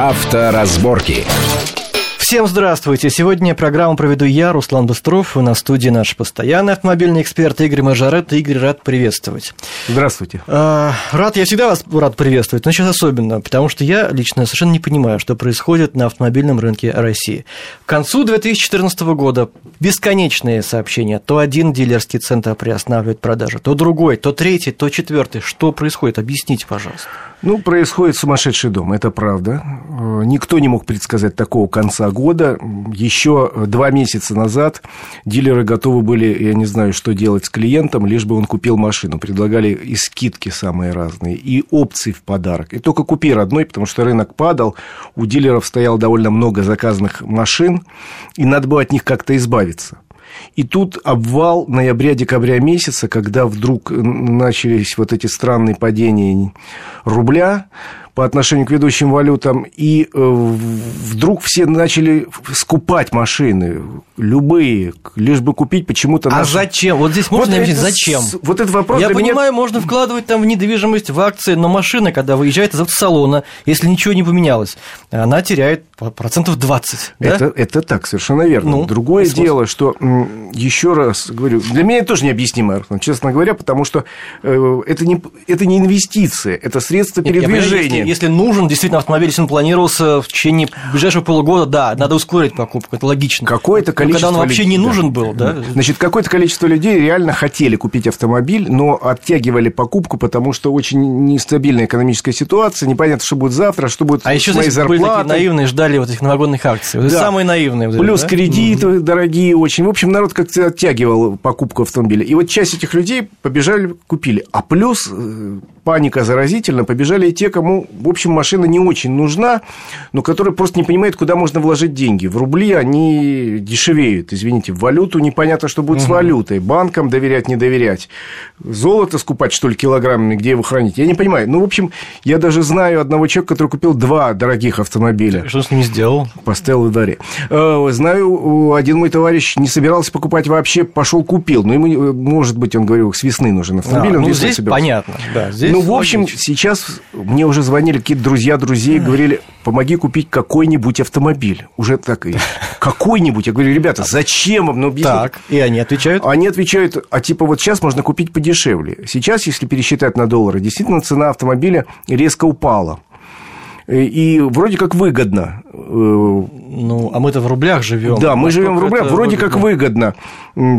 Авторазборки. Всем здравствуйте! Сегодня программу проведу я, Руслан Быстров, и на студии наш постоянный автомобильный эксперт Игорь Мажорет. Игорь, рад приветствовать. Здравствуйте. А, рад, я всегда вас рад приветствовать, но сейчас особенно, потому что я лично совершенно не понимаю, что происходит на автомобильном рынке России. К концу 2014 года бесконечные сообщения. То один дилерский центр приостанавливает продажи, то другой, то третий, то четвертый. Что происходит? Объясните, пожалуйста. Ну, происходит сумасшедший дом, это правда. Э, никто не мог предсказать такого конца года. Еще два месяца назад дилеры готовы были, я не знаю, что делать с клиентом, лишь бы он купил машину. Предлагали и скидки самые разные, и опции в подарок. И только купи родной, потому что рынок падал, у дилеров стояло довольно много заказанных машин, и надо было от них как-то избавиться. И тут обвал ноября-декабря месяца, когда вдруг начались вот эти странные падения рубля, по отношению к ведущим валютам, и э, вдруг все начали скупать машины, любые, лишь бы купить почему-то... А наши... зачем? Вот здесь можно вот объяснить, зачем? Вот этот вопрос Я понимаю, меня... можно вкладывать там в недвижимость, в акции, но машина, когда выезжает из автосалона, если ничего не поменялось, она теряет процентов 20. Да? Это, это так, совершенно верно. Ну, Другое смысл. дело, что, еще раз говорю, для меня это тоже необъяснимо, честно говоря, потому что э, это, не, это не инвестиция, это средство передвижения если нужен действительно автомобиль, если он планировался в течение ближайшего полугода, да, надо ускорить покупку, это логично. Какое-то количество... Когда он вообще не нужен был, да? Значит, какое-то количество людей реально хотели купить автомобиль, но оттягивали покупку, потому что очень нестабильная экономическая ситуация, непонятно, что будет завтра, что будет а еще, моей зарплатой. были такие наивные, ждали вот этих новогодних акций. Вот да. самые наивные. Вот Плюс да? кредиты mm-hmm. дорогие очень. В общем, народ как-то оттягивал покупку автомобиля. И вот часть этих людей побежали, купили. А плюс э, паника заразительна, побежали и те, кому, в общем, машина не очень нужна, но которые просто не понимают, куда можно вложить деньги. В рубли они дешевеют, извините, в валюту непонятно, что будет угу. с валютой, банкам доверять, не доверять, золото скупать, что ли, килограммами, где его хранить, я не понимаю. Ну, в общем, я даже знаю одного человека, который купил два дорогих автомобиля. Что с ними сделал? Поставил в дворе. Э, знаю, один мой товарищ не собирался покупать вообще, пошел купил, но ему, может быть, он говорил, с весны нужен автомобиль, а, он ну, здесь собирался. понятно, да, здесь ну, в общем, логично. сейчас мне уже звонили какие-то друзья друзей говорили, помоги купить какой-нибудь автомобиль. Уже так и какой-нибудь. Я говорю, ребята, зачем вам? Ну, Так, и они отвечают? Они отвечают, а типа вот сейчас можно купить подешевле. Сейчас, если пересчитать на доллары, действительно цена автомобиля резко упала. И вроде как выгодно. Ну, а мы-то в рублях живем. Да, мы живем в рублях. Вроде выгодно. как выгодно.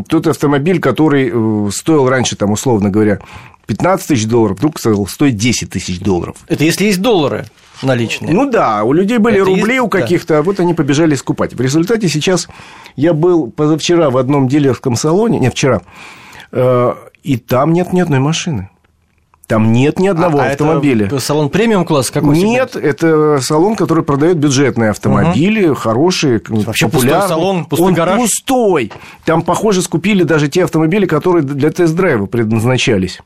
Тот автомобиль, который э, стоил раньше, там, условно говоря, 15 тысяч долларов, вдруг стоит 10 тысяч долларов. Это если есть доллары наличные. Ну да, у людей были Это рубли есть... у каких-то, да. а вот они побежали скупать. В результате сейчас я был позавчера в одном дилерском салоне, не вчера, э, и там нет ни одной машины. Там нет ни одного а, автомобиля. Это салон премиум класс какой? Нет, сегмент? это салон, который продает бюджетные автомобили, угу. хорошие, Вообще популярные. пустой салон, пустой Он гараж. пустой. Там, похоже, скупили даже те автомобили, которые для тест-драйва предназначались.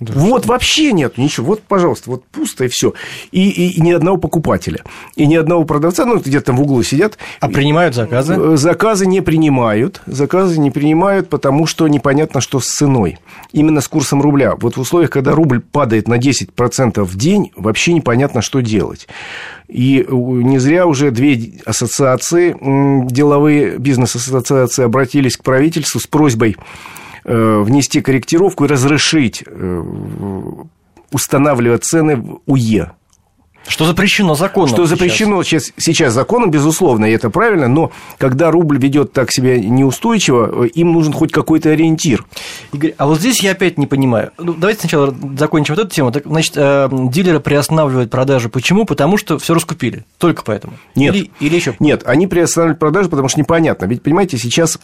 Да, вот что? вообще нет ничего. Вот, пожалуйста, вот пусто и все. И, и, и ни одного покупателя. И ни одного продавца, ну, где-то там в углу сидят. А принимают заказы? Э, заказы не принимают. Заказы не принимают, потому что непонятно, что с ценой. Именно с курсом рубля. Вот в условиях, когда рубль падает на 10% в день, вообще непонятно, что делать. И не зря уже две ассоциации, деловые бизнес-ассоциации обратились к правительству с просьбой Э, внести корректировку и разрешить э, устанавливать цены в УЕ. Что запрещено законом. Что запрещено сейчас, сейчас законом, безусловно, и это правильно, но когда рубль ведет так себя неустойчиво, им нужен хоть какой-то ориентир. Игорь, а вот здесь я опять не понимаю. Ну, давайте сначала закончим вот эту тему. Так, значит, э, дилеры приостанавливают продажи. Почему? Потому что все раскупили. Только поэтому. Нет. Или, или еще. Нет, они приостанавливают продажи, потому что непонятно. Ведь, понимаете, сейчас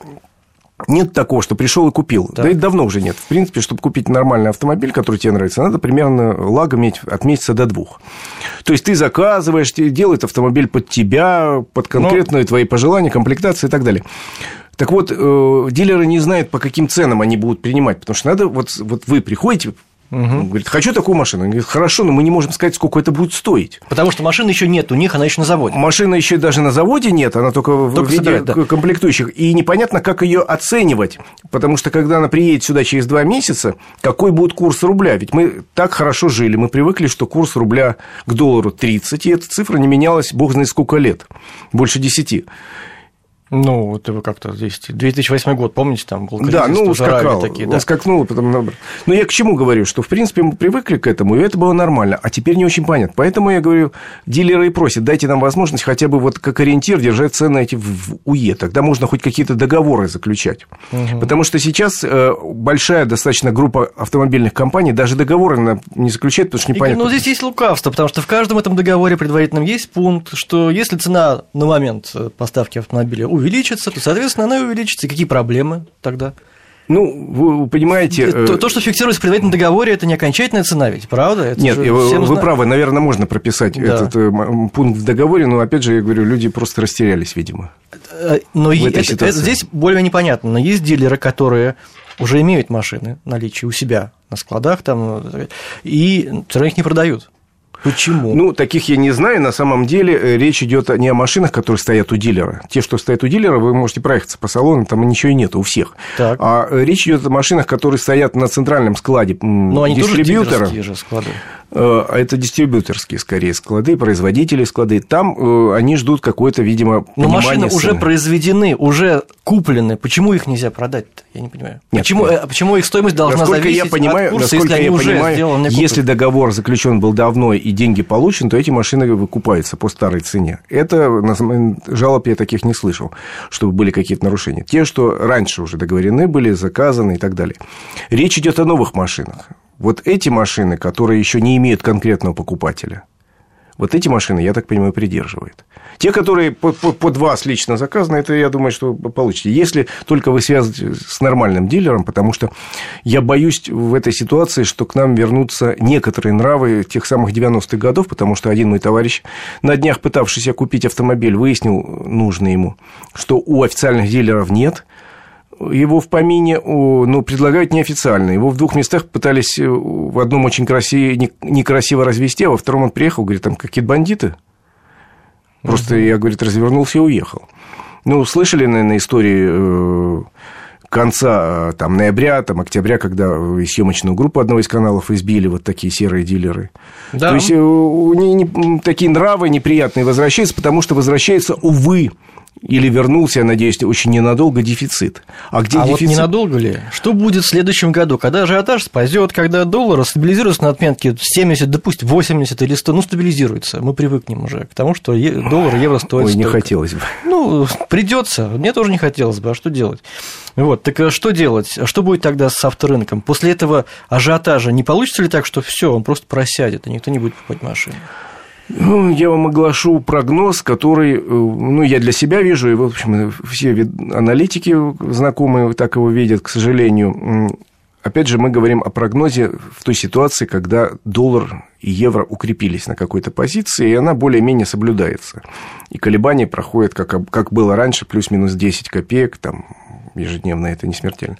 нет такого, что пришел и купил. Так. Да и давно уже нет. В принципе, чтобы купить нормальный автомобиль, который тебе нравится, надо примерно лаг иметь от месяца до двух. То есть ты заказываешь, делает автомобиль под тебя, под конкретные Но... твои пожелания, комплектации и так далее. Так вот, э, дилеры не знают, по каким ценам они будут принимать, потому что надо, вот, вот вы приходите, Угу. Он говорит, хочу такую машину. Он говорит, хорошо, но мы не можем сказать, сколько это будет стоить. Потому что машины еще нет, у них она еще на заводе. Машина еще даже на заводе нет, она только, только в виде собирать, да. комплектующих. И непонятно, как ее оценивать. Потому что когда она приедет сюда через два месяца, какой будет курс рубля? Ведь мы так хорошо жили, мы привыкли, что курс рубля к доллару 30, и эта цифра не менялась бог знает сколько лет, больше 10. Ну, вот вы как-то здесь 2008 год, помните, там был Да, ну, ускакал, такие, да? ускакнул, потом... Но ну, я к чему говорю, что, в принципе, мы привыкли к этому, и это было нормально, а теперь не очень понятно. Поэтому я говорю, дилеры и просят, дайте нам возможность хотя бы вот как ориентир держать цены эти в УЕ, тогда можно хоть какие-то договоры заключать. Угу. Потому что сейчас э, большая достаточно группа автомобильных компаний даже договоры не заключает, потому что непонятно. Ну, здесь есть лукавство, потому что в каждом этом договоре предварительном есть пункт, что если цена на момент э, поставки автомобиля увеличится, то, соответственно, она и увеличится. И какие проблемы тогда? Ну, вы понимаете... То, э, то, что фиксируется в предварительном договоре, это не окончательная цена ведь, правда? Это Нет, вы, вы правы, наверное, можно прописать да. этот э, пункт в договоре, но, опять же, я говорю, люди просто растерялись, видимо. Э, но это, это, здесь более непонятно. Но есть дилеры, которые уже имеют машины наличие у себя на складах, там, и все равно их не продают. Почему? Ну, таких я не знаю. На самом деле э, речь идет не о машинах, которые стоят у дилера. Те, что стоят у дилера, вы можете проехаться по салону, там ничего и нет у всех. Так. А э, речь идет о машинах, которые стоят на центральном складе Но они дистрибьютора. Тоже же склады. Э, а это дистрибьюторские, скорее, склады, производители склады. Там э, они ждут какое-то, видимо, Но машины цены. уже произведены, уже куплены. Почему их нельзя продать -то? Я не понимаю. Нет, почему, нет. Э, почему их стоимость должна насколько зависеть я понимаю, от курса, насколько если я понимаю, если договор заключен был давно и деньги получены, то эти машины выкупаются по старой цене. Это жалоб я таких не слышал, чтобы были какие-то нарушения. Те, что раньше уже договорены были, заказаны и так далее. Речь идет о новых машинах. Вот эти машины, которые еще не имеют конкретного покупателя, вот эти машины, я так понимаю, придерживает. Те, которые под, под, под вас лично заказаны, это, я думаю, что получите. Если только вы связаны с нормальным дилером, потому что я боюсь в этой ситуации, что к нам вернутся некоторые нравы тех самых 90-х годов, потому что один мой товарищ, на днях пытавшийся купить автомобиль, выяснил нужно ему, что у официальных дилеров нет – его в помине ну, предлагают неофициально. Его в двух местах пытались э, в одном очень красиво, некрасиво развести, а во втором он приехал, говорит, там какие-то бандиты. Просто я, говорит, развернулся и уехал. Ну, слышали, наверное, истории э, конца э, там, ноября, там, октября, когда съемочную группу одного из каналов избили вот такие серые дилеры. Да. То есть не, не, такие нравы неприятные возвращаются, потому что возвращается, увы, или вернулся, я надеюсь, очень ненадолго дефицит. А где а дефицит? вот ненадолго ли? Что будет в следующем году, когда ажиотаж спадет, когда доллар стабилизируется на отметке 70, допустим, 80 или 100, ну, стабилизируется, мы привыкнем уже к тому, что доллар, евро стоит Ой, столько. не хотелось бы. Ну, придется, мне тоже не хотелось бы, а что делать? Вот, так а что делать? А что будет тогда с авторынком? После этого ажиотажа не получится ли так, что все, он просто просядет, и никто не будет покупать машины? Ну, я вам оглашу прогноз, который, э, ну, я для себя вижу, и, в общем, все аналитики знакомые так его видят, к сожалению. Опять же, мы говорим о прогнозе в той ситуации, когда доллар и евро укрепились на какой-то позиции, и она более-менее соблюдается. И колебания проходят, как, как было раньше, плюс-минус 10 копеек, там, ежедневно, это не смертельно.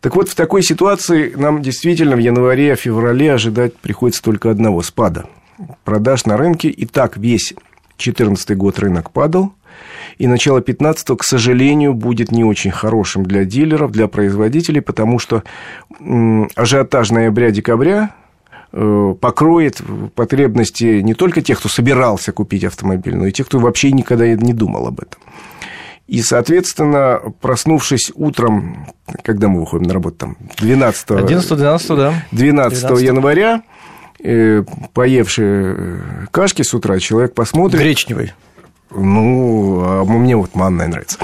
Так вот, в такой ситуации нам действительно в январе-феврале ожидать приходится только одного – спада – продаж на рынке. И так весь 2014 год рынок падал. И начало 2015, к сожалению, будет не очень хорошим для дилеров, для производителей, потому что ажиотаж ноября-декабря э, покроет потребности не только тех, кто собирался купить автомобиль, но и тех, кто вообще никогда не думал об этом. И, соответственно, проснувшись утром, когда мы выходим на работу, там, 12, 11, 12, да. 12, 12. января, поевший э, кашки с утра, человек посмотрит... Гречневый. Ну, а мне вот манная нравится.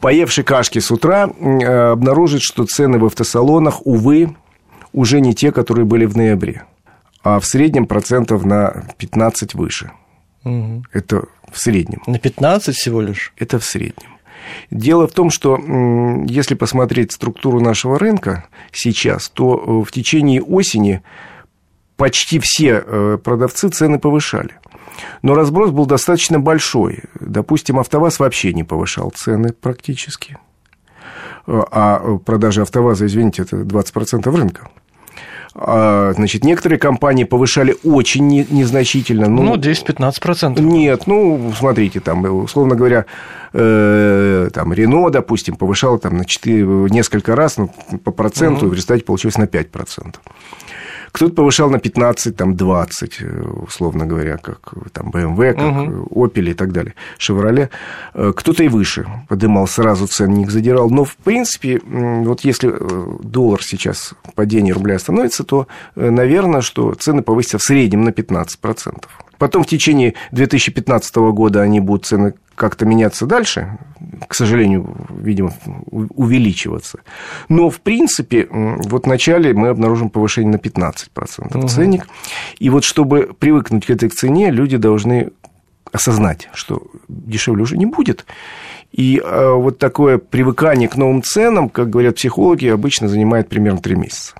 Поевший кашки с утра э, обнаружит, что цены в автосалонах, увы, уже не те, которые были в ноябре, а в среднем процентов на 15 выше. Угу. Это в среднем. На 15 всего лишь? Это в среднем. Дело в том, что если посмотреть структуру нашего рынка сейчас, то э, в течение осени почти все э, продавцы цены повышали. Но разброс был достаточно большой. Допустим, АвтоВАЗ вообще не повышал цены практически. Э, а продажи АвтоВАЗа, извините, это 20% рынка. А, значит, некоторые компании повышали очень незначительно. Ну, ну 10-15%. Нет, ну, смотрите, там, условно говоря, э, там, Рено, допустим, повышало там на 4, несколько раз ну, по проценту, угу. в результате получилось на 5%. Кто-то повышал на 15, там, 20, э, условно говоря, как там BMW, как угу. Opel и так далее, Chevrolet. Э, кто-то и выше подымал, сразу ценник задирал. Но, в принципе, вот если доллар сейчас, падение рубля становится, то, наверное, что цены повысятся в среднем на 15%. Потом в течение 2015 года они будут цены как-то меняться дальше, к сожалению, видимо, увеличиваться. Но, в принципе, вот в начале мы обнаружим повышение на 15% угу. ценник. И вот чтобы привыкнуть к этой цене, люди должны осознать, что дешевле уже не будет. И а, вот такое привыкание к новым ценам, как говорят психологи, обычно занимает примерно 3 месяца.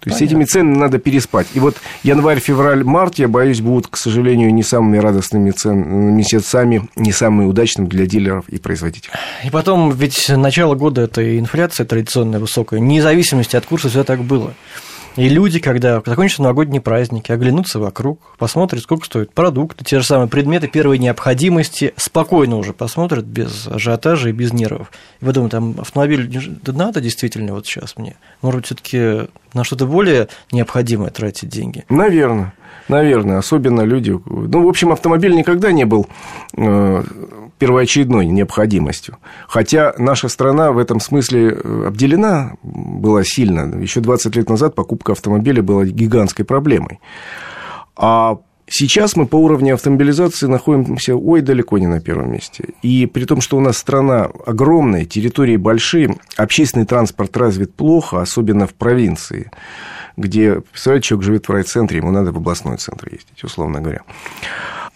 То есть Понятно. этими ценами надо переспать. И вот январь, февраль, март, я боюсь, будут, к сожалению, не самыми радостными цен... месяцами, не самыми удачными для дилеров и производителей. И потом, ведь начало года – это инфляция традиционная высокая. Независимости от курса все так было. И люди, когда закончатся новогодние праздники, оглянутся вокруг, посмотрят, сколько стоят продукты, те же самые предметы первой необходимости, спокойно уже посмотрят, без ажиотажа и без нервов. И вы думаете, там автомобиль да надо действительно вот сейчас мне? Может, все таки на что-то более необходимое тратить деньги? Наверное. Наверное, особенно люди... Ну, в общем, автомобиль никогда не был э, первоочередной необходимостью. Хотя наша страна в этом смысле э, обделена была сильно. Еще 20 лет назад покупка автомобиля была гигантской проблемой. А Сейчас мы по уровню автомобилизации находимся, ой, далеко не на первом месте. И при том, что у нас страна огромная, территории большие, общественный транспорт развит плохо, особенно в провинции где, представляете, человек живет в райцентре, ему надо в областной центр ездить, условно говоря.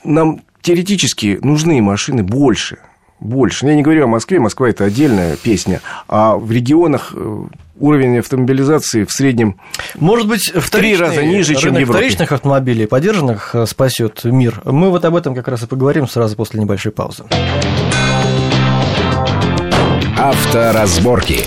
Нам теоретически нужны машины больше, больше. Я не говорю о Москве, Москва – это отдельная песня, а в регионах э, уровень автомобилизации в среднем может быть в три раза ниже, чем в Европе. вторичных автомобилей поддержанных э, спасет мир. Мы вот об этом как раз и поговорим сразу после небольшой паузы. Авторазборки.